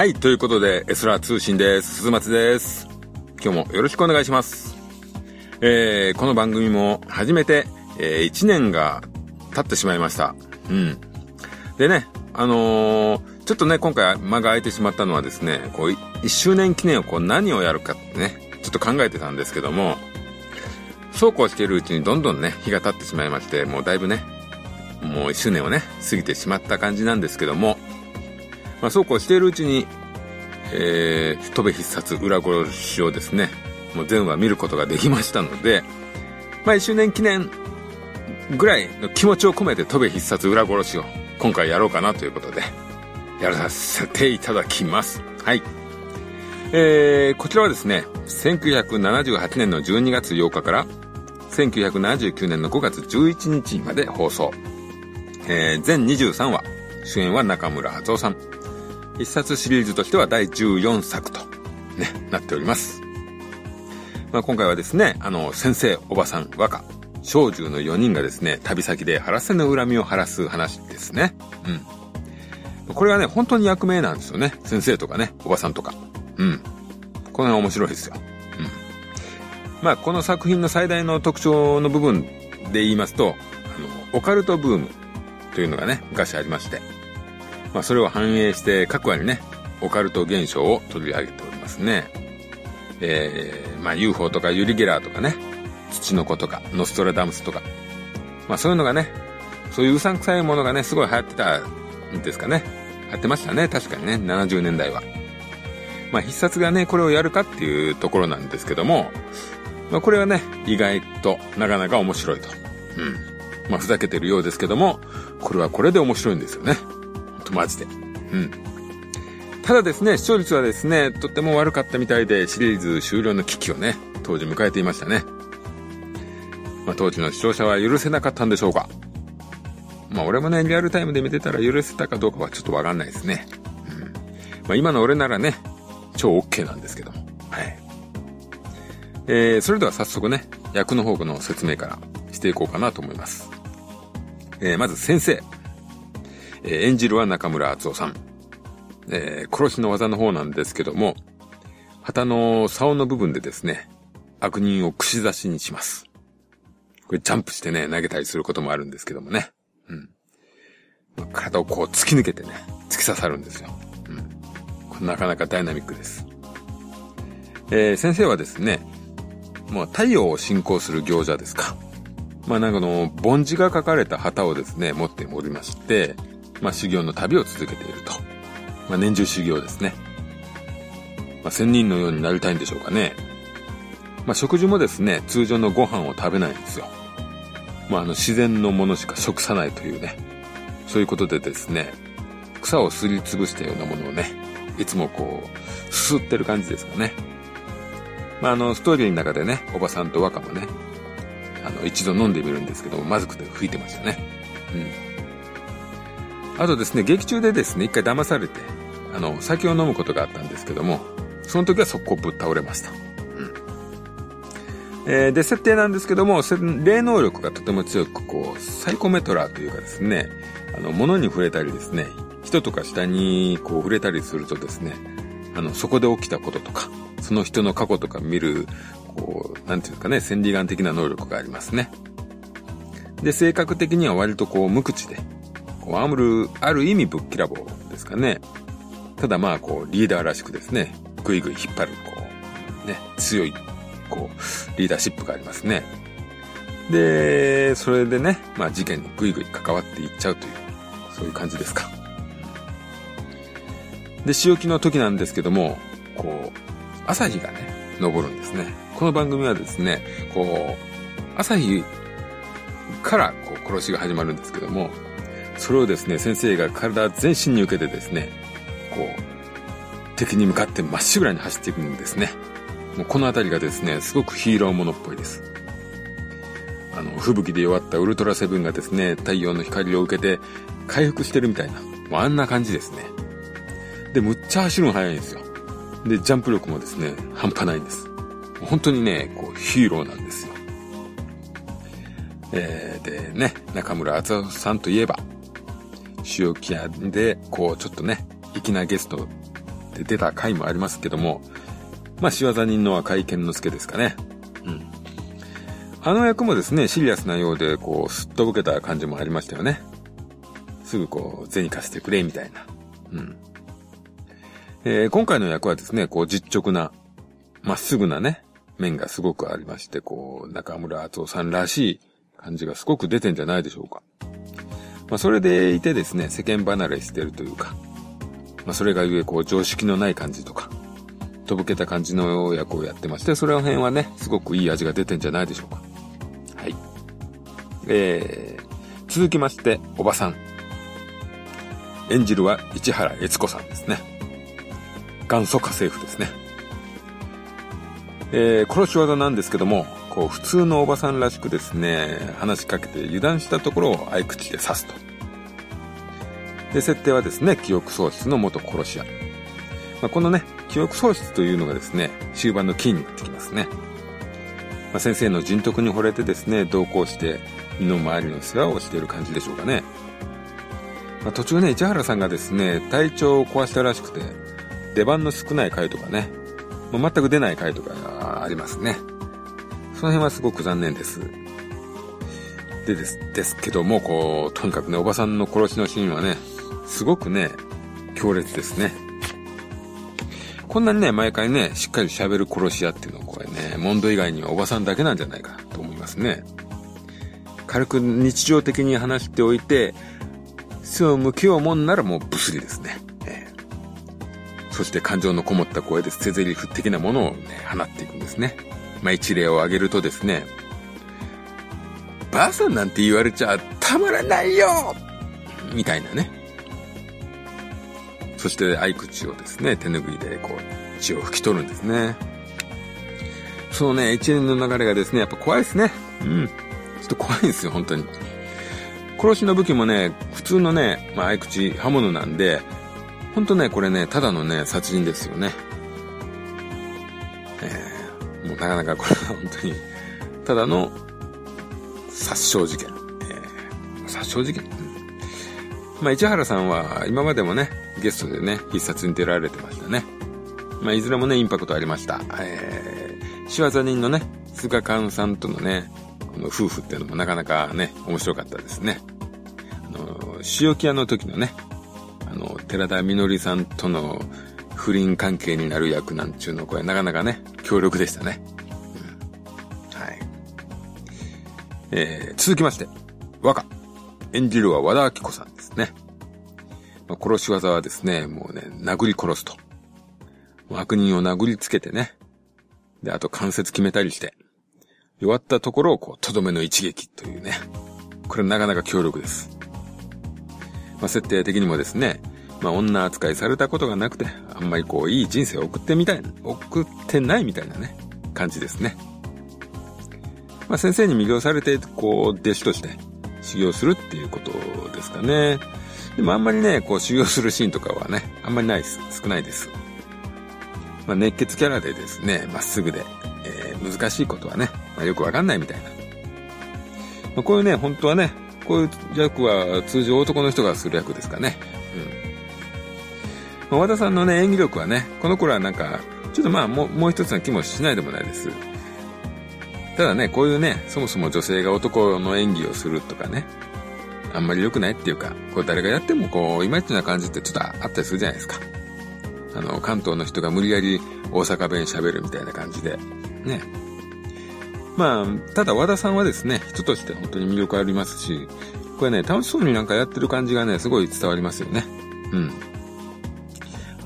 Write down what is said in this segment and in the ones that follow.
はい、ということで、エスラー通信です。鈴松です。今日もよろしくお願いします。えー、この番組も初めて、えー、1年が経ってしまいました。うん。でね、あのーちょっとね、今回間が空いてしまったのはですね、こう、1周年記念をこう何をやるかってね、ちょっと考えてたんですけども、そうこうしているうちにどんどんね、日が経ってしまいまして、もうだいぶね、もう1周年をね、過ぎてしまった感じなんですけども、まあそうこうしているうちに、えー、戸部必殺裏殺しをですね、もう全話見ることができましたので、まあ1周年記念ぐらいの気持ちを込めて戸部必殺裏殺しを今回やろうかなということで、やらさせていただきます。はい。えー、こちらはですね、1978年の12月8日から1979年の5月11日まで放送。えー、全23話。主演は中村敦夫さん。一冊シリーズとしては第14作と、ね、なっております。まあ、今回はですね、あの、先生、おばさん、和歌、小獣の4人がですね、旅先で晴らせぬ恨みを晴らす話ですね。うん。これはね、本当に役名なんですよね。先生とかね、おばさんとか。うん。この辺面白いですよ。うん。まあ、この作品の最大の特徴の部分で言いますと、あの、オカルトブームというのがね、昔ありまして、まあ、それを反映して各話にね、オカルト現象を取り上げておりますね。えー、まあ、UFO とかユリゲラーとかね、土の子とか、ノストラダムスとか、まあ、そういうのがね、そういううさんくさいものがね、すごい流行ってたんですかね。流行ってましたね、確かにね、70年代は。まあ、必殺がね、これをやるかっていうところなんですけども、まあ、これはね、意外となかなか面白いと。うん。まあ、ふざけてるようですけども、これはこれで面白いんですよね。マジで。うん。ただですね、視聴率はですね、とっても悪かったみたいで、シリーズ終了の危機をね、当時迎えていましたね。まあ、当時の視聴者は許せなかったんでしょうか。まあ、俺もね、リアルタイムで見てたら許せたかどうかはちょっとわかんないですね。うん。まあ、今の俺ならね、超 OK なんですけども。はい。えー、それでは早速ね、役の方の説明からしていこうかなと思います。えー、まず先生。え、演じるは中村敦夫さん。えー、殺しの技の方なんですけども、旗の竿の部分でですね、悪人を串刺しにします。これジャンプしてね、投げたりすることもあるんですけどもね。うん。体をこう突き抜けてね、突き刺さるんですよ。うん。これなかなかダイナミックです。えー、先生はですね、もう太陽を信仰する行者ですか。まあなんかの、梵字が書かれた旗をですね、持っておりまして、まあ修行の旅を続けていると。まあ年中修行ですね。まあ仙人のようになりたいんでしょうかね。まあ食事もですね、通常のご飯を食べないんですよ。まああの自然のものしか食さないというね。そういうことでですね、草をすりつぶしたようなものをね、いつもこう、すすってる感じですかね。まああの、ストーリーの中でね、おばさんと若もね、あの、一度飲んでみるんですけども、まずくて吹いてましたね。うん。あとですね、劇中でですね、一回騙されて、あの、酒を飲むことがあったんですけども、その時は速攻ぶっ倒れました。うん。えーで、設定なんですけども、霊能力がとても強く、こう、サイコメトラーというかですね、あの、物に触れたりですね、人とか下にこう触れたりするとですね、あの、そこで起きたこととか、その人の過去とか見る、こう、なんていうかね、千里眼的な能力がありますね。で、性格的には割とこう、無口で、こう、ある、ある意味ぶっきらぼうですかね。ただまあ、こう、リーダーらしくですね、ぐいぐい引っ張る、こう、ね、強い、こう、リーダーシップがありますね。で、それでね、まあ事件にぐいぐい関わっていっちゃうという、そういう感じですか。で、潮時の時なんですけども、こう、朝日がね、昇るんですね。この番組はですね、こう、朝日からこう殺しが始まるんですけども、それをですね、先生が体全身に受けてですね、こう、敵に向かってまっしぐらに走っていくんですね。もうこの辺りがですね、すごくヒーローものっぽいです。あの、吹雪で弱ったウルトラセブンがですね、太陽の光を受けて回復してるみたいな、もうあんな感じですね。で、むっちゃ走るの速いんですよ。で、ジャンプ力もですね、半端ないんです。本当にね、こう、ヒーローなんですよ。えー、でね、中村敦夫さんといえば、塩木屋で、こう、ちょっとね、粋なゲストで出た回もありますけども、まあ、仕業人の赤井健之助ですかね。うん。あの役もですね、シリアスなようで、こう、すっとぼけた感じもありましたよね。すぐこう、銭貸してくれ、みたいな。うん。えー、今回の役はですね、こう、実直な、まっすぐなね、面がすごくありまして、こう、中村敦夫さんらしい感じがすごく出てんじゃないでしょうか。まあ、それでいてですね、世間離れしてるというか、まあ、それがゆえ、こう、常識のない感じとか、とぼけた感じの役をやってまして、それら辺はね、すごくいい味が出てんじゃないでしょうか。はい。えー、続きまして、おばさん。演じるは市原悦子さんですね。元祖家政婦ですね。えー、殺し技なんですけども、こう、普通のおばさんらしくですね、話しかけて油断したところを合口で刺すと。で、設定はですね、記憶喪失の元殺し屋。まあ、このね、記憶喪失というのがですね、終盤のキーになってきますね。まあ、先生の人徳に惚れてですね、同行して、身の回りの世話をしている感じでしょうかね。まあ、途中ね、市原さんがですね、体調を壊したらしくて、出番の少ない回とかね、まあ、全く出ない回とかありますね。その辺はすごく残念です。でです、ですけども、こう、とにかくね、おばさんの殺しのシーンはね、すごくね、強烈ですね。こんなにね、毎回ね、しっかり喋る殺し屋っていうのはこれね、モンド以外にはおばさんだけなんじゃないかと思いますね。軽く日常的に話しておいて、背を向けようもんならもうブスリですね。えー、そして感情のこもった声で捨て台詞的なものをね、放っていくんですね。まあ、一例を挙げるとですね、ばあさんなんて言われちゃたまらないよみたいなね。そして合口をですね、手拭いでこう、血を拭き取るんですね。そのね、一連の流れがですね、やっぱ怖いですね。うん。ちょっと怖いんですよ、本当に。殺しの武器もね、普通のね、まあ、合口、刃物なんで、ほんとね、これね、ただのね、殺人ですよね。なかなかこれは本当に、ただの殺傷事件。えー、殺傷事件、うん、まあ、市原さんは今までもね、ゲストでね、必殺に出られてましたね。まあ、いずれもね、インパクトありました。えー、仕業人のね、菅勘さんとのね、この夫婦っていうのもなかなかね、面白かったですね。あの、塩木屋の時のね、あの、寺田みのりさんとの不倫関係になる役なんちゅうの、これなかなかね、強力でしたね。えー、続きまして、和歌。演じるは和田明子さんですね。まあ、殺し技はですね、もうね、殴り殺すと。悪人を殴りつけてね。で、あと関節決めたりして。弱ったところをこう、とどめの一撃というね。これなかなか強力です。まあ、設定的にもですね、まあ、女扱いされたことがなくて、あんまりこう、いい人生を送ってみたい、送ってないみたいなね、感じですね。まあ、先生に魅了されて、こう、弟子として修行するっていうことですかね。でもあんまりね、こう、修行するシーンとかはね、あんまりないです。少ないです。まあ、熱血キャラでですね、まっすぐで、えー、難しいことはね、まあ、よくわかんないみたいな。まあ、こういうね、本当はね、こういう役は通常男の人がする役ですかね。うん。まあ、和田さんのね、演技力はね、この頃はなんか、ちょっとまあ、もう、もう一つな気もしないでもないです。ただね、こういうね、そもそも女性が男の演技をするとかね、あんまり良くないっていうか、こう誰がやってもこう、いまいちな感じってちょっとあったりするじゃないですか。あの、関東の人が無理やり大阪弁喋るみたいな感じで、ね。まあ、ただ和田さんはですね、人として本当に魅力ありますし、これね、楽しそうになんかやってる感じがね、すごい伝わりますよね。うん。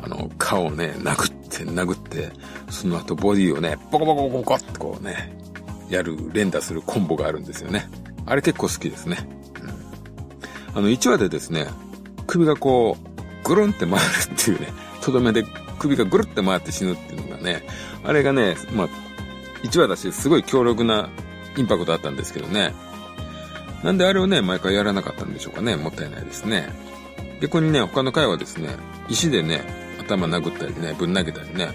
あの、顔をね、殴って殴って、その後ボディをね、ボコボコボコってこうね、やる、連打するコンボがあるんですよね。あれ結構好きですね。うん。あの、1話でですね、首がこう、ぐるんって回るっていうね、とどめで首がぐるって回って死ぬっていうのがね、あれがね、まあ、1話だし、すごい強力なインパクトあったんですけどね。なんであれをね、毎回やらなかったんでしょうかね。もったいないですね。逆にね、他の回はですね、石でね、頭殴ったりね、ぶん投げたりね、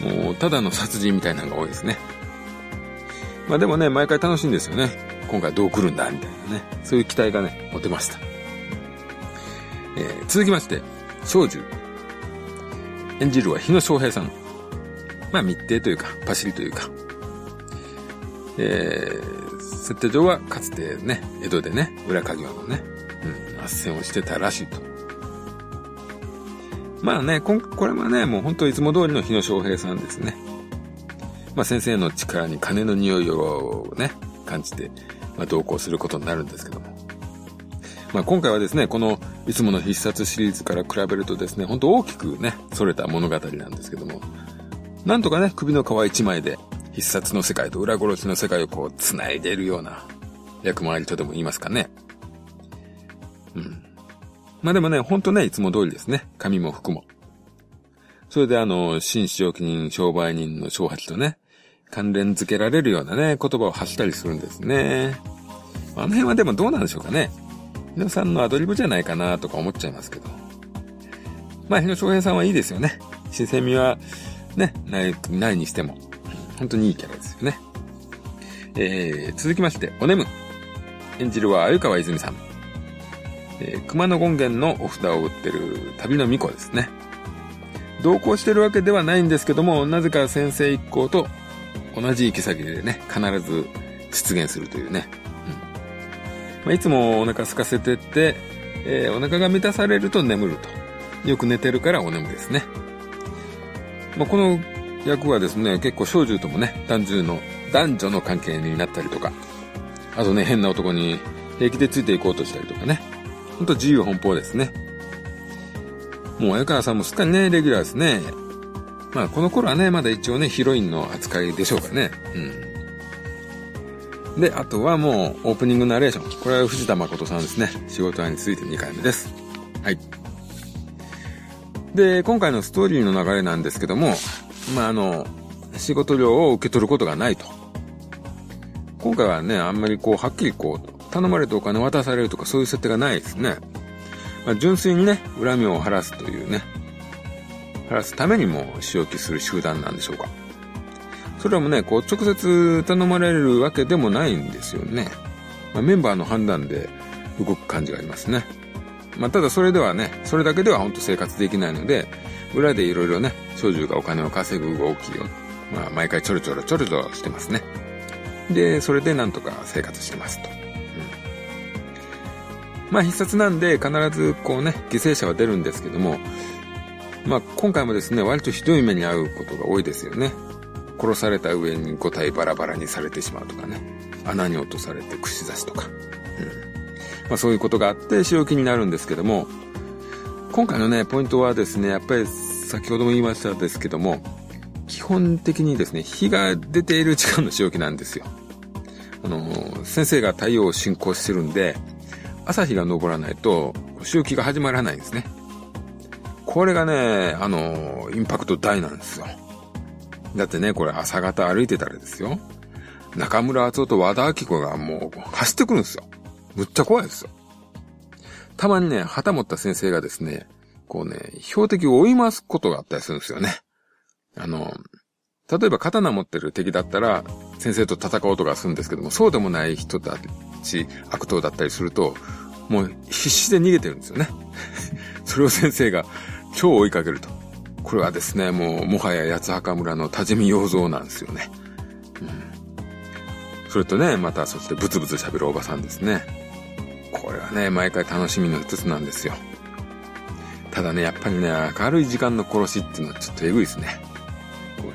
もう、ただの殺人みたいなのが多いですね。まあでもね、毎回楽しいんですよね。今回どう来るんだみたいなね。そういう期待がね、持てました。えー、続きまして、少女。演じるは日野翔平さん。まあ密偵というか、パシリというか。えー、設定上はかつてね、江戸でね、裏稼業のね、うん、斡旋をしてたらしいと。まあね、ここれはね、もう本当いつも通りの日野翔平さんですね。まあ先生の力に金の匂いをね、感じて、まあ同行することになるんですけども。まあ今回はですね、このいつもの必殺シリーズから比べるとですね、本当大きくね、逸れた物語なんですけども、なんとかね、首の皮一枚で必殺の世界と裏殺しの世界をこう繋いでいるような役回りとでも言いますかね。うん。まあでもね、ほんとね、いつも通りですね。髪も服も。それであの、新使用人商売人の小八とね、関連付けられるようなね、言葉を発したりするんですね。あの辺はでもどうなんでしょうかね。日野さんのアドリブじゃないかなとか思っちゃいますけど。まあ、日野翔平さんはいいですよね。新鮮味は、ね、ない、ないにしても、本当にいいキャラですよね。えー、続きまして、おねむ。演じるは鮎川泉さん。えー、熊野権現のお札を売ってる旅の巫女ですね。同行してるわけではないんですけども、なぜか先生一行と同じ行き先でね、必ず出現するというね。うんまあ、いつもお腹空かせてって、えー、お腹が満たされると眠ると。よく寝てるからお眠ですね。まあ、この役はですね、結構小獣ともね、男女の、男女の関係になったりとか、あとね、変な男に平気でついていこうとしたりとかね。ほんと自由奔放ですね。もう、江川さんもすっかりね、レギュラーですね。まあ、この頃はね、まだ一応ね、ヒロインの扱いでしょうかね。うん。で、あとはもう、オープニングナレーション。これは藤田誠さんですね。仕事屋について2回目です。はい。で、今回のストーリーの流れなんですけども、まあ、あの、仕事量を受け取ることがないと。今回はね、あんまりこう、はっきりこう、頼まれてお金渡されるとかそういう設定がないですね。まあ、純粋にね、恨みを晴らすというね、晴らすためにも仕置きする集団なんでしょうか。それもね、こう、直接頼まれるわけでもないんですよね。まあ、メンバーの判断で動く感じがありますね。まあ、ただそれではね、それだけでは本当生活できないので、裏でいろいろね、少女がお金を稼ぐ動きを、まあ、毎回ちょろちょろちょろちょろしてますね。で、それでなんとか生活してますと。うん、まあ、必殺なんで必ずこうね、犠牲者は出るんですけども、まあ、今回もですね、割とひどい目に遭うことが多いですよね。殺された上に5体バラバラにされてしまうとかね。穴に落とされて串刺しとか。うん。まあそういうことがあって仕置きになるんですけども、今回のね、ポイントはですね、やっぱり先ほども言いましたですけども、基本的にですね、日が出ている時間の仕置きなんですよ。あの、先生が太陽を進行してるんで、朝日が昇らないと、仕置きが始まらないんですね。これがね、あの、インパクト大なんですよ。だってね、これ朝方歩いてたらですよ。中村敦夫と和田明子がもう走ってくるんですよ。むっちゃ怖いですよ。たまにね、旗持った先生がですね、こうね、標的を追い回すことがあったりするんですよね。あの、例えば刀持ってる敵だったら、先生と戦おうとかするんですけども、そうでもない人たち、悪党だったりすると、もう必死で逃げてるんですよね。それを先生が超追いかけると。これはですね、もう、もはや八幡村の多治見洋蔵なんですよね。うん。それとね、またそしてブツブツ喋るおばさんですね。これはね、毎回楽しみの一つなんですよ。ただね、やっぱりね、明るい時間の殺しっていうのはちょっとエグいですね。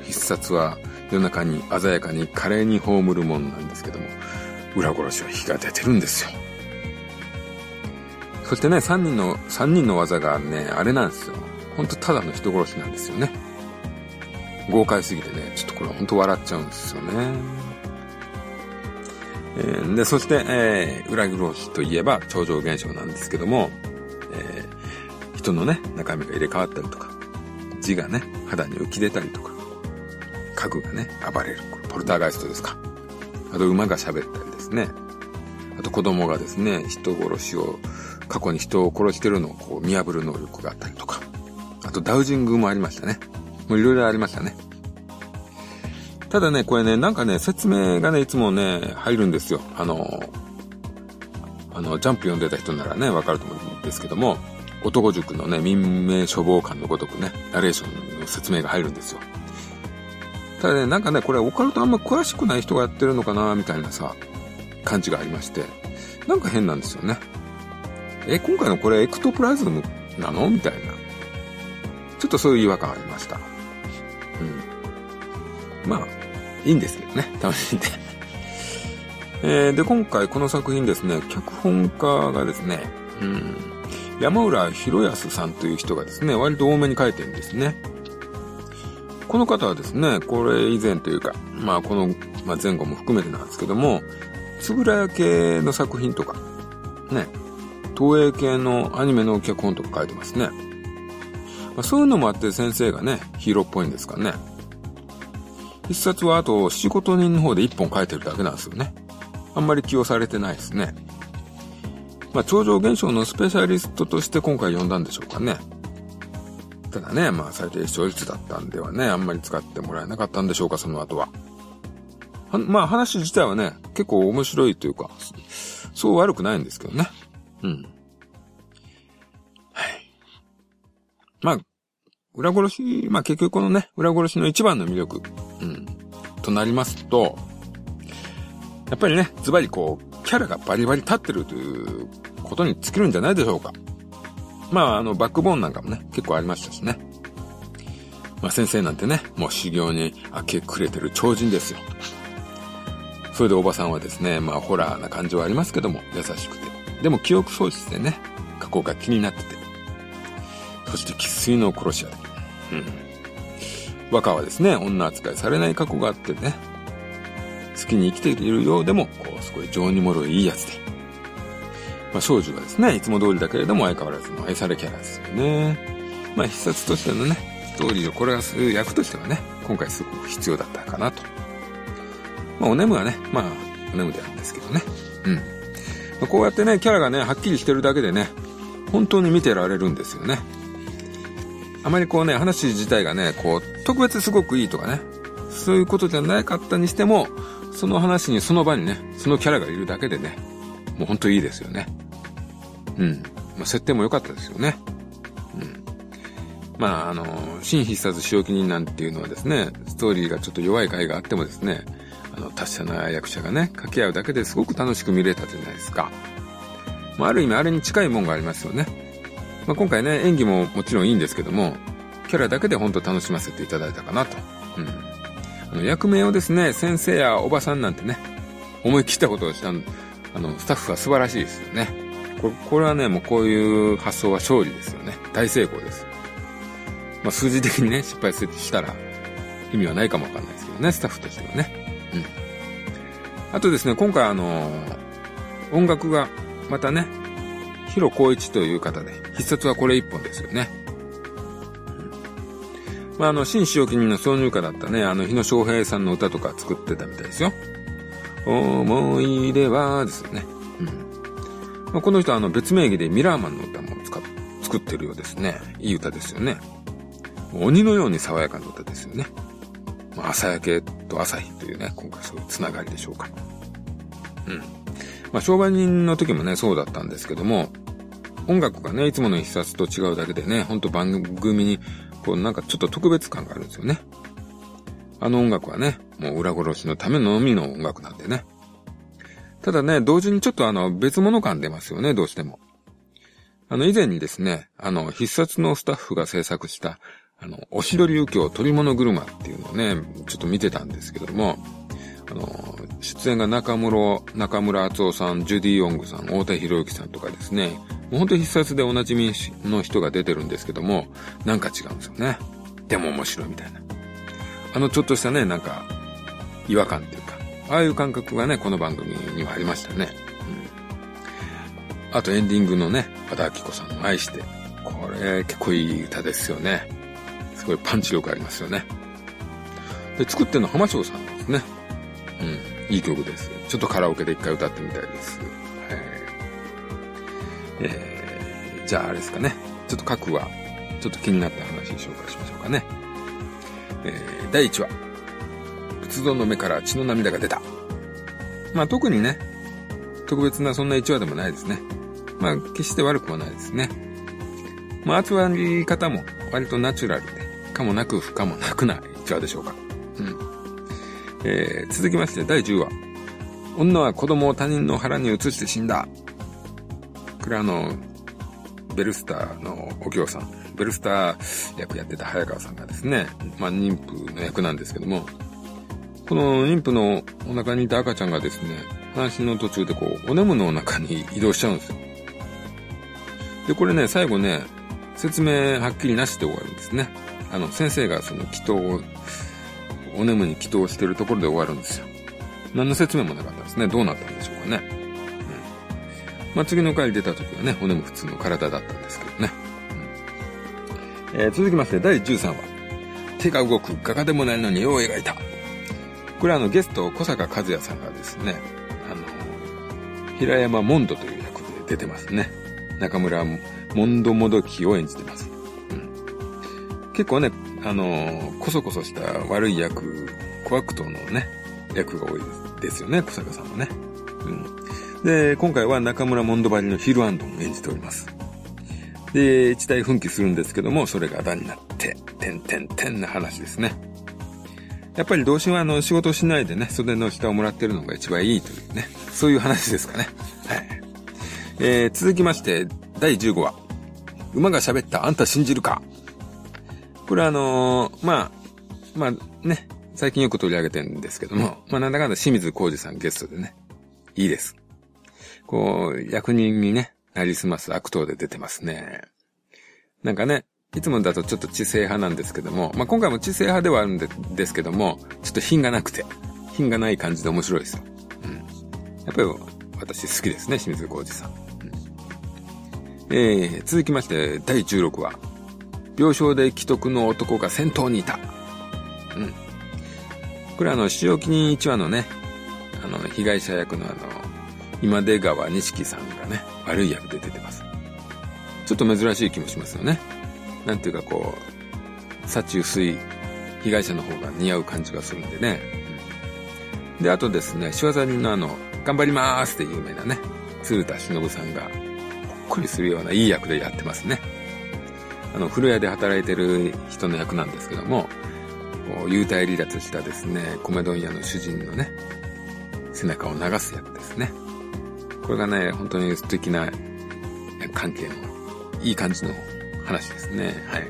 必殺は夜中に鮮やかに華麗に葬るもんなんですけども、裏殺しは火が出てるんですよ。そしてね、三人の、三人の技がね、あれなんですよ。ほんとただの人殺しなんですよね。豪快すぎてね、ちょっとこれほんと笑っちゃうんですよね。えー、で、そして、えー、裏殺しといえば超常現象なんですけども、えー、人のね、中身が入れ替わったりとか、字がね、肌に浮き出たりとか、家具がね、暴れる。これポルターガイストですか。あと馬が喋ったりですね。あと子供がですね、人殺しを、過去に人を殺してるのをこう見破る能力があったりとか。とダウジングもありましたね。もういろいろありましたね。ただね、これね、なんかね、説明がね、いつもね、入るんですよ。あの、あの、ジャンプ読んでた人ならね、わかると思うんですけども、男塾のね、民命処方官のごとくね、ナレーションの説明が入るんですよ。ただね、なんかね、これオカルトあんま詳しくない人がやってるのかな、みたいなさ、感じがありまして、なんか変なんですよね。え、今回のこれエクトプラズムなの？みたいな。ちょっとそういう違和感ありました。うん。まあ、いいんですけどね、楽しんで。えー、で、今回この作品ですね、脚本家がですね、うん、山浦博康さんという人がですね、割と多めに書いてるんですね。この方はですね、これ以前というか、まあこの、まあ、前後も含めてなんですけども、つぶらや系の作品とか、ね、東映系のアニメの脚本とか書いてますね。まあ、そういうのもあって先生がね、ヒーローっぽいんですかね。一冊はあと仕事人の方で一本書いてるだけなんですよね。あんまり起用されてないですね。まあ、超常現象のスペシャリストとして今回呼んだんでしょうかね。ただね、まあ最低視聴率だったんではね、あんまり使ってもらえなかったんでしょうか、その後は。はまあ話自体はね、結構面白いというか、そう悪くないんですけどね。うん。まあ、裏殺し、まあ結局このね、裏殺しの一番の魅力、うん、となりますと、やっぱりね、ズバリこう、キャラがバリバリ立ってるということに尽きるんじゃないでしょうか。まあ、あの、バックボーンなんかもね、結構ありましたしね。まあ先生なんてね、もう修行に明け暮れてる超人ですよ。それでおばさんはですね、まあホラーな感じはありますけども、優しくて。でも記憶喪失でね、過去が気になってて。そして生粋の殺し屋で。うん。若はですね、女扱いされない過去があってね、好きに生きているようでも、こう、すごい情にもろいいいやつで。まあ、少女はですね、いつも通りだけれども相変わらずの愛されキャラですよね。まあ、必殺としてのね、ストーリーをこれがする役としてはね、今回すごく必要だったかなと。まあ、おねむはね、まあ、おねむであるんですけどね。うん。まあ、こうやってね、キャラがね、はっきりしてるだけでね、本当に見てられるんですよね。あまりこうね、話自体がね、こう、特別すごくいいとかね、そういうことじゃなかったにしても、その話にその場にね、そのキャラがいるだけでね、もうほんといいですよね。うん。まあ、設定も良かったですよね。うん。まあ、あの、新必殺仕置き人なんていうのはですね、ストーリーがちょっと弱い回があってもですね、あの、達者な役者がね、掛け合うだけですごく楽しく見れたじゃないですか。まあ、ある意味あれに近いもんがありますよね。まあ、今回ね、演技ももちろんいいんですけども、キャラだけで本当楽しませていただいたかなと。うん。あの、役名をですね、先生やおばさんなんてね、思い切ったことをしたあの、スタッフは素晴らしいですよね。これこれはね、もうこういう発想は勝利ですよね。大成功です。まあ、数字的にね、失敗したら意味はないかもわかんないですけどね、スタッフとしてはね。うん。あとですね、今回あの音楽がまたね、ヒロコイチという方で、必殺はこれ一本ですよね。まあ、あの、新使用記人の挿入歌だったね、あの、日野翔平さんの歌とか作ってたみたいですよ。思い出はですよね。うん。まあ、この人はあの別名義でミラーマンの歌も使っ作ってるようですね。いい歌ですよね。鬼のように爽やかな歌ですよね。まあ、朝焼けと朝日というね、今回そういうつながりでしょうか。うん。まあ、商売人の時もね、そうだったんですけども、音楽がね、いつもの必殺と違うだけでね、ほんと番組に、こうなんかちょっと特別感があるんですよね。あの音楽はね、もう裏殺しのためのみの音楽なんでね。ただね、同時にちょっとあの別物感出ますよね、どうしても。あの以前にですね、あの必殺のスタッフが制作した、あの、おしどり右京取り物車っていうのをね、ちょっと見てたんですけども、あの、出演が中村、中村敦夫さん、ジュディ・ヨングさん、大田博之さんとかですね、もう本当必殺でおなじみの人が出てるんですけども、なんか違うんですよね。でも面白いみたいな。あのちょっとしたね、なんか、違和感っていうか、ああいう感覚がね、この番組にはありましたね。うん。あとエンディングのね、和田明子さんの愛して、これ結構いい歌ですよね。すごいパンチ力ありますよね。で、作ってるのは浜翔さんですね。うん。いい曲です。ちょっとカラオケで一回歌ってみたいです。はい。えー、じゃああれですかね。ちょっと各話、ちょっと気になった話紹介しましょうかね。えー、第1話。仏像の目から血の涙が出た。まあ特にね、特別なそんな1話でもないですね。まあ決して悪くもないですね。まあ、集まり方も割とナチュラルで、かもなく不可もなくないかがでしょうか。えー、続きまして第10話。女は子供を他人の腹に移して死んだ。これあの、ベルスターのお京さん、ベルスター役やってた早川さんがですね、まあ妊婦の役なんですけども、この妊婦のお腹にいた赤ちゃんがですね、話の途中でこう、お眠の中に移動しちゃうんですよ。で、これね、最後ね、説明はっきりなしで終わるんですね。あの、先生がその祈祷を、お眠に祈祷してるところで終わるんですよ。何の説明もなかったですね。どうなったんでしょうかね。うん。まあ、次の回出た時はね、お眠普通の体だったんですけどね。うん、えー、続きまして、第13話。手が動く画家でもないのに絵を描いた。これはあの、ゲスト、小坂和也さんがですね、あの、平山モンドという役で出てますね。中村モンドモドキを演じてます。うん、結構ね、あの、こそこそした悪い役、小悪党のね、役が多いですよね、小坂さんはね。うん。で、今回は中村モンドバリのヒルアンドンを演じております。で、一体奮起するんですけども、それが段になって、てんてんてんな話ですね。やっぱり同心はあの仕事しないでね、袖の下をもらってるのが一番いいというね、そういう話ですかね。はい。えー、続きまして、第15話。馬が喋ったあんた信じるかこれはあのー、まあ、まあね、最近よく取り上げてるんですけども、まあなんだかんだ清水浩二さんゲストでね、いいです。こう、役人にね、なりすます悪党で出てますね。なんかね、いつもだとちょっと知性派なんですけども、まあ今回も知性派ではあるんでですけども、ちょっと品がなくて、品がない感じで面白いですよ。うん。やっぱり私好きですね、清水浩二さん。えー、続きまして、第16話。病床で既得の男が先頭にいた。うん。これあの、塩木人1話のね、あの、被害者役のあの、今出川錦さんがね、悪い役で出てます。ちょっと珍しい気もしますよね。なんていうかこう、幸薄い被害者の方が似合う感じがするんでね。で、あとですね、仕業人のあの、頑張りまーすって有名なね、鶴田忍さんがほっこりするようないい役でやってますね。あの、古屋で働いてる人の役なんですけども、こう幽体離脱したですね、米問屋の主人のね、背中を流す役ですね。これがね、本当に素敵な関係のいい感じの話ですね。はい。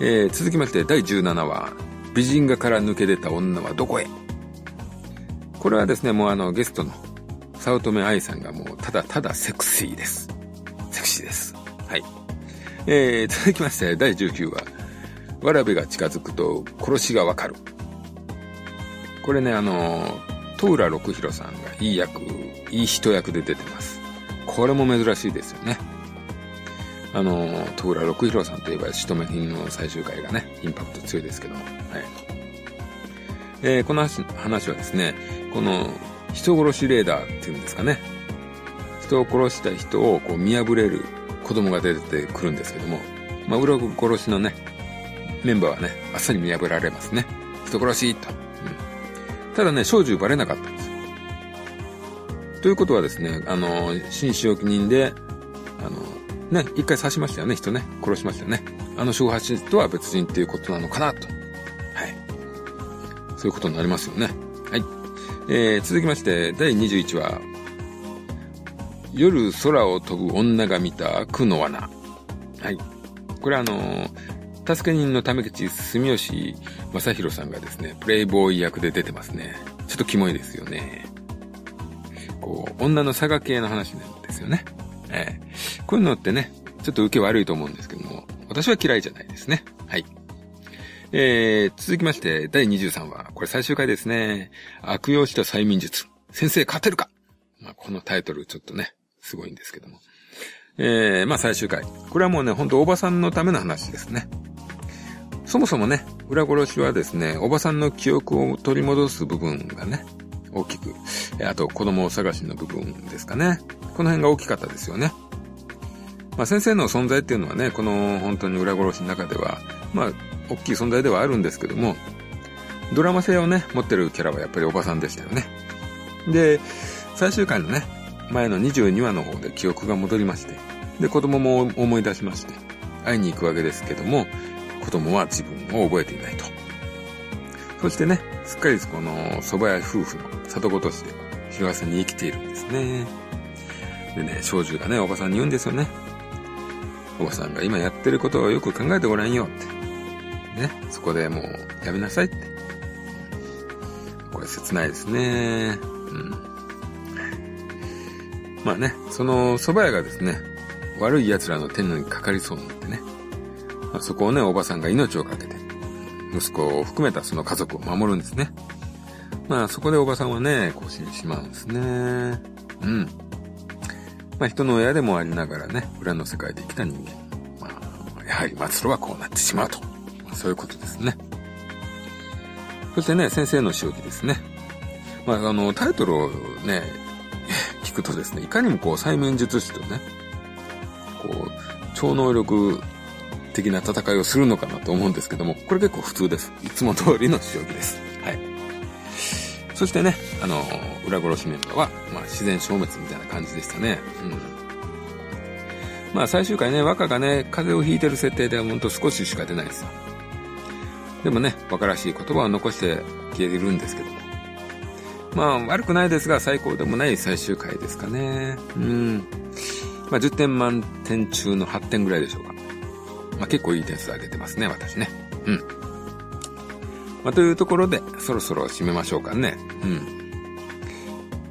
えー、続きまして第17話、美人画から抜け出た女はどこへ？これはですね、もうあのゲストの早乙女愛さんがもうただただセクシーです。えー、続きまして第19話。わらべが近づくと殺しがわかる。これね、あの、戸浦六弘さんがいい役、いい人役で出てます。これも珍しいですよね。あの、戸浦六弘さんといえば、仕留め品の最終回がね、インパクト強いですけども。はい。えー、この話はですね、この人殺しレーダーっていうんですかね。人を殺した人をこう見破れる子供が出てくるんですけども、まあ、裏殺しのね、メンバーはね、あっさり見破られますね。人殺しと。うん、ただね、小銃バレなかったんですよ。ということはですね、あの、新使用記人で、あの、ね、一回刺しましたよね、人ね。殺しましたよね。あの小八とは別人っていうことなのかなと。はい。そういうことになりますよね。はい。えー、続きまして、第21話。夜空を飛ぶ女が見た苦の罠。はい。これあの、助け人の為口住吉正宏さんがですね、プレイボーイ役で出てますね。ちょっとキモいですよね。こう、女の佐賀系の話なんですよね。えー、こういうのってね、ちょっと受け悪いと思うんですけども、私は嫌いじゃないですね。はい。えー、続きまして、第23話。これ最終回ですね。悪用した催眠術。先生勝てるかまあ、このタイトルちょっとね、すごいんですけども。えー、まあ最終回。これはもうね、ほんとおばさんのための話ですね。そもそもね、裏殺しはですね、おばさんの記憶を取り戻す部分がね、大きく。あと、子供探しの部分ですかね。この辺が大きかったですよね。まあ先生の存在っていうのはね、この本当に裏殺しの中では、まあ大きい存在ではあるんですけども、ドラマ性をね、持ってるキャラはやっぱりおばさんでしたよね。で、最終回のね、前の22話の方で記憶が戻りまして、で、子供も思い出しまして、会いに行くわけですけども、子供は自分を覚えていないと。そしてね、すっかりこの蕎麦屋夫婦の里子として、広瀬に生きているんですね。でね、少女がね、おばさんに言うんですよね。おばさんが今やってることをよく考えてごらんよって。ね、そこでもうやめなさいって。これ切ないですね。うん。まあね、その蕎麦屋がですね、悪い奴らの手にかかりそうになってね。まあ、そこをね、おばさんが命をかけて、息子を含めたその家族を守るんですね。まあそこでおばさんはね、こう死んでしまうんですね。うん。まあ人の親でもありながらね、裏の世界で生きた人間。まあ、やはり末路はこうなってしまうと。まあ、そういうことですね。そしてね、先生の仕置きですね。まああの、タイトルをね、くとですね、いかにもこう催眠術師とね、こう、超能力的な戦いをするのかなと思うんですけども、これ結構普通です。いつも通りの仕置きです。はい。そしてね、あの、裏殺しメンバーは、まあ、自然消滅みたいな感じでしたね。うん。まあ、最終回ね、若がね、風邪をひいてる設定ではほんと少ししか出ないですよ。でもね、若らしい言葉を残して消えるんですけども。まあ、悪くないですが、最高でもない最終回ですかね。うん。まあ、10点満点中の8点ぐらいでしょうか。まあ、結構いい点数上げてますね、私ね。うん。まあ、というところで、そろそろ締めましょうかね。うん。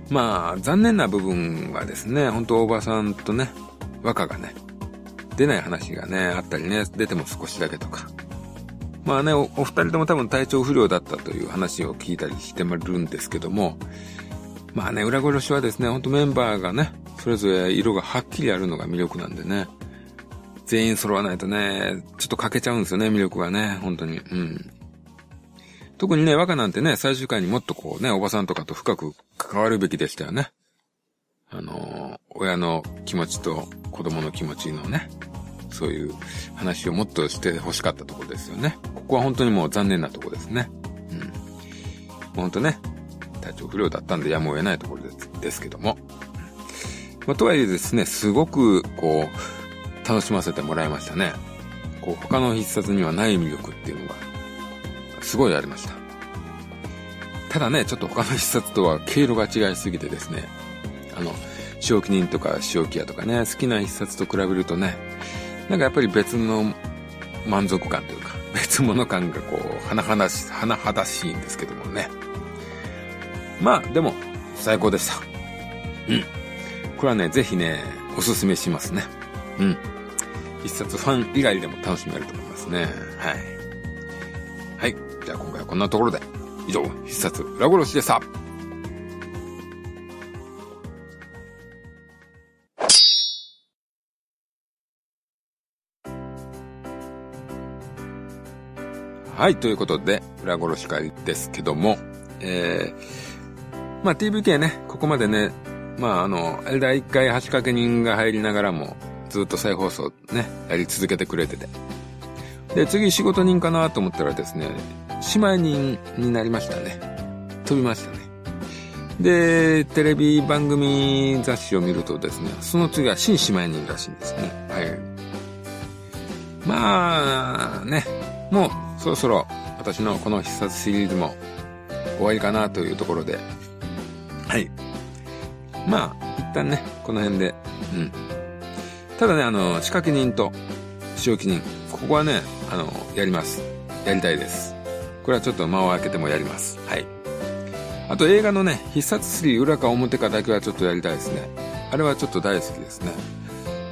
まあ、残念な部分はですね、本当おばさんとね、和歌がね、出ない話がね、あったりね、出ても少しだけとか。まあねお、お二人とも多分体調不良だったという話を聞いたりしてるんですけども、まあね、裏殺しはですね、ほんとメンバーがね、それぞれ色がはっきりあるのが魅力なんでね、全員揃わないとね、ちょっと欠けちゃうんですよね、魅力がね、本当に。うん。特にね、若なんてね、最終回にもっとこうね、おばさんとかと深く関わるべきでしたよね。あの、親の気持ちと子供の気持ちのね、そういう話をもっとして欲しかったところですよね。ここは本当にもう残念なところですね。うん。もう本当ね、体調不良だったんでやむを得ないところですですけども。まあ、とはいえですね、すごく、こう、楽しませてもらいましたね。こう、他の必殺にはない魅力っていうのが、すごいありました。ただね、ちょっと他の必殺とは経路が違いすぎてですね、あの、正気人とか正気屋とかね、好きな必殺と比べるとね、なんかやっぱり別の満足感というか、別物感がこう、甚だし、甚だしいんですけどもね。まあ、でも、最高でした。うん。これはね、ぜひね、おすすめしますね。うん。必殺ファン以外でも楽しめると思いますね。はい。はい。じゃあ今回はこんなところで。以上、必殺裏殺しでした。はい、ということで、裏殺し会ですけども、えー、まあ TVK ね、ここまでね、まああの、あれだ、一回橋掛け人が入りながらも、ずっと再放送ね、やり続けてくれてて。で、次仕事人かなと思ったらですね、姉妹人になりましたね。飛びましたね。で、テレビ番組雑誌を見るとですね、その次は新姉妹人らしいんですね。はい。まあ、ね、もうそろそろ私のこの必殺シリーズも終わりかなというところで、はい。まあ、一旦ね、この辺で、うん。ただね、あの、仕掛け人と仕置き人、ここはね、あの、やります。やりたいです。これはちょっと間を空けてもやります。はい。あと映画のね、必殺3裏か表かだけはちょっとやりたいですね。あれはちょっと大好きですね。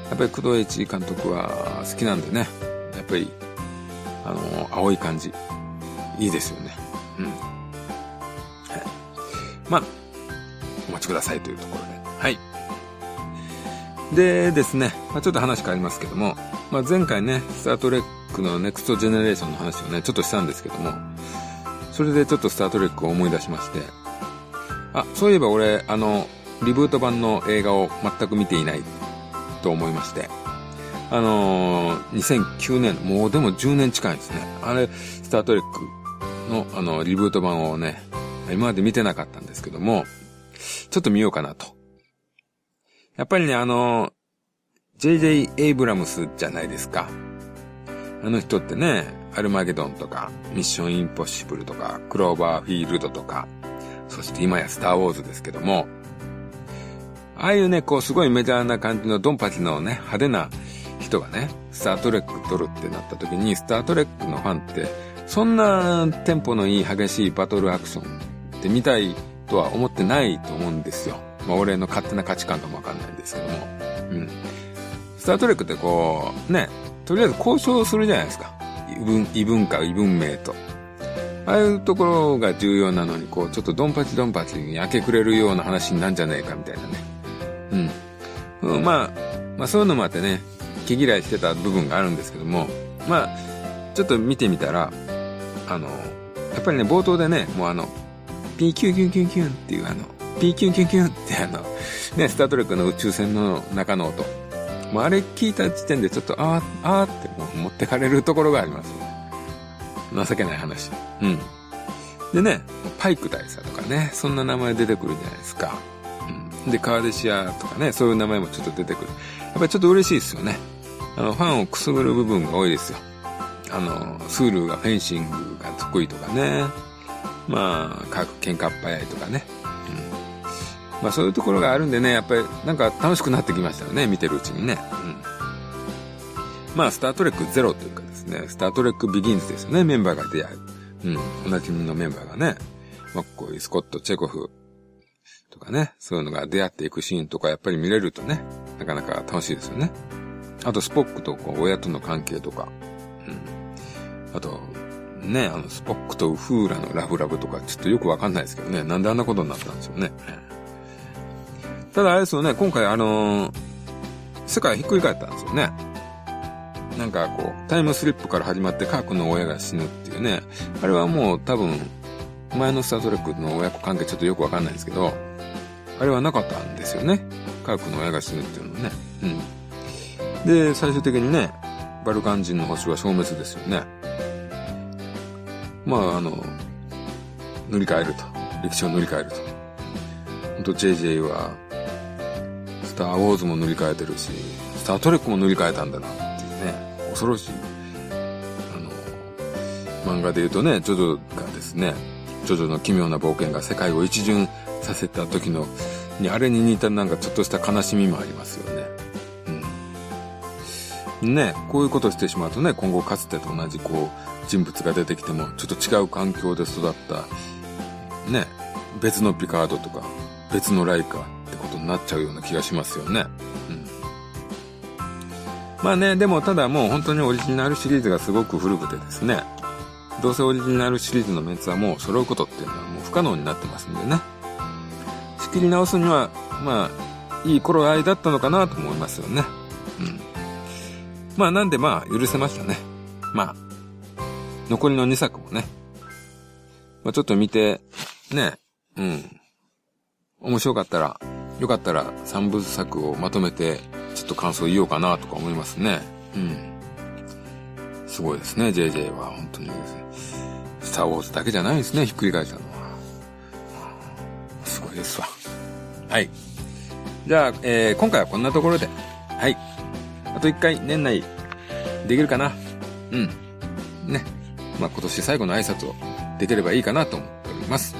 やっぱり工藤栄一監督は好きなんでね、やっぱり、あの、青い感じ、いいですよね。うん。はい。まあ、お待ちくださいというところで。はい。でですね、まあ、ちょっと話変わりますけども、まあ、前回ね、スタートレックのネクストジェネレーションの話をね、ちょっとしたんですけども、それでちょっとスタートレックを思い出しまして、あ、そういえば俺、あの、リブート版の映画を全く見ていないと思いまして、あのー、2009年、もうでも10年近いですね。あれ、スタートレックの、あの、リブート版をね、今まで見てなかったんですけども、ちょっと見ようかなとやっぱりね、あの、J.J. エイブラムスじゃないですか。あの人ってね、アルマゲドンとか、ミッションインポッシブルとか、クローバーフィールドとか、そして今やスターウォーズですけども、ああいうね、こうすごいメジャーな感じのドンパチのね、派手な人がね、スタートレック撮るってなった時に、スタートレックのファンって、そんなテンポのいい激しいバトルアクションって見たいとは思ってないと思うんですよ。まあ俺の勝手な価値観かもわかんないんですけども。うん。スタートレックってこう、ね、とりあえず交渉するじゃないですか。異文、異文化、異文明と。ああいうところが重要なのに、こう、ちょっとドンパチドンパチに明け暮れるような話になんじゃねえかみたいなね。うん。まあ、まあそういうのもあってね、毛嫌いしてた部分があるんですけども、まあ、ちょっと見てみたら、あの、やっぱりね、冒頭でね、もうあの、ピーキュンキュンキュンキュンっていうあの、ピーキュンキュンキュンってあの、ね、スタートレックの宇宙船の中の音。もうあれ聞いた時点でちょっと、あー、あーってもう持ってかれるところがありますね。情けない話。うん。でね、パイク大佐とかね、そんな名前出てくるじゃないですか。うん。で、カーデシアとかね、そういう名前もちょっと出てくる。やっぱりちょっと嬉しいですよね。あの、ファンをくすぐる部分が多いですよ。あの、スールがフェンシングが得意とかね。まあ、各喧嘩っ早いとかね。うん。まあそういうところがあるんでね、やっぱりなんか楽しくなってきましたよね、見てるうちにね。うん。まあ、スタートレックゼロというかですね、スタートレックビギンズですよね、メンバーが出会う。うん。おなじみのメンバーがね、まあ、こういうスコット、チェコフとかね、そういうのが出会っていくシーンとかやっぱり見れるとね、なかなか楽しいですよね。あと、スポックとこう親との関係とか、うん。あと、ね、あの、スポックとウフーラのラブラブとか、ちょっとよくわかんないですけどね、なんであんなことになったんでしょうね。ただあれですよね、今回あのー、世界ひっくり返ったんですよね。なんかこう、タイムスリップから始まってカー君の親が死ぬっていうね、あれはもう多分、前のスタートレックの親子関係ちょっとよくわかんないですけど、あれはなかったんですよね。カー君の親が死ぬっていうのはね。うん。で、最終的にね、バルカン人の星は消滅ですよね。まあ、あの、塗り替えると。歴史を塗り替えると。ほんと JJ は、スター・ウォーズも塗り替えてるし、スター・トレックも塗り替えたんだなっていうね、恐ろしい。あの、漫画で言うとね、ジョジョがですね、ジョジョの奇妙な冒険が世界を一巡させた時の、にあれに似たなんかちょっとした悲しみもありますよね。ね、こういうことをしてしまうとね、今後かつてと同じこう、人物が出てきても、ちょっと違う環境で育った、ね、別のピカードとか、別のライカってことになっちゃうような気がしますよね。うん。まあね、でもただもう本当にオリジナルシリーズがすごく古くてですね、どうせオリジナルシリーズのメンツはもう揃うことっていうのはもう不可能になってますんでね。仕切り直すには、まあ、いい頃合いだったのかなと思いますよね。うん。まあなんでまあ許せましたね。まあ、残りの2作もね、まあちょっと見て、ね、うん。面白かったら、よかったら3部作をまとめて、ちょっと感想言おうかなとか思いますね。うん。すごいですね、JJ は。本当にです、ね。スターウォーズだけじゃないですね、ひっくり返したのは。すごいですわ。はい。じゃあ、えー、今回はこんなところで。はい。あと1回年内できるかなうん。ね。まあ、今年最後の挨拶をできればいいかなと思っております。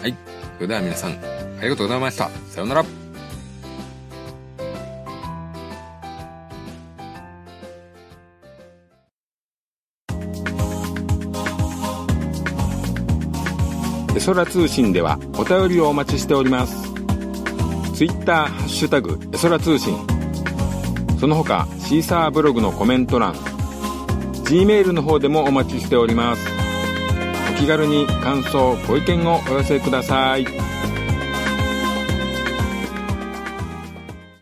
はい。それでは皆さん、ありがとうございました。さようなら。エソラ通信ではお便りをお待ちしております。ツイッター、ハッシュタグ、エソラ通信。その他シーサーブログのコメント欄 Gmail の方でもお待ちしております。お気軽に感想ご意見をお寄せください。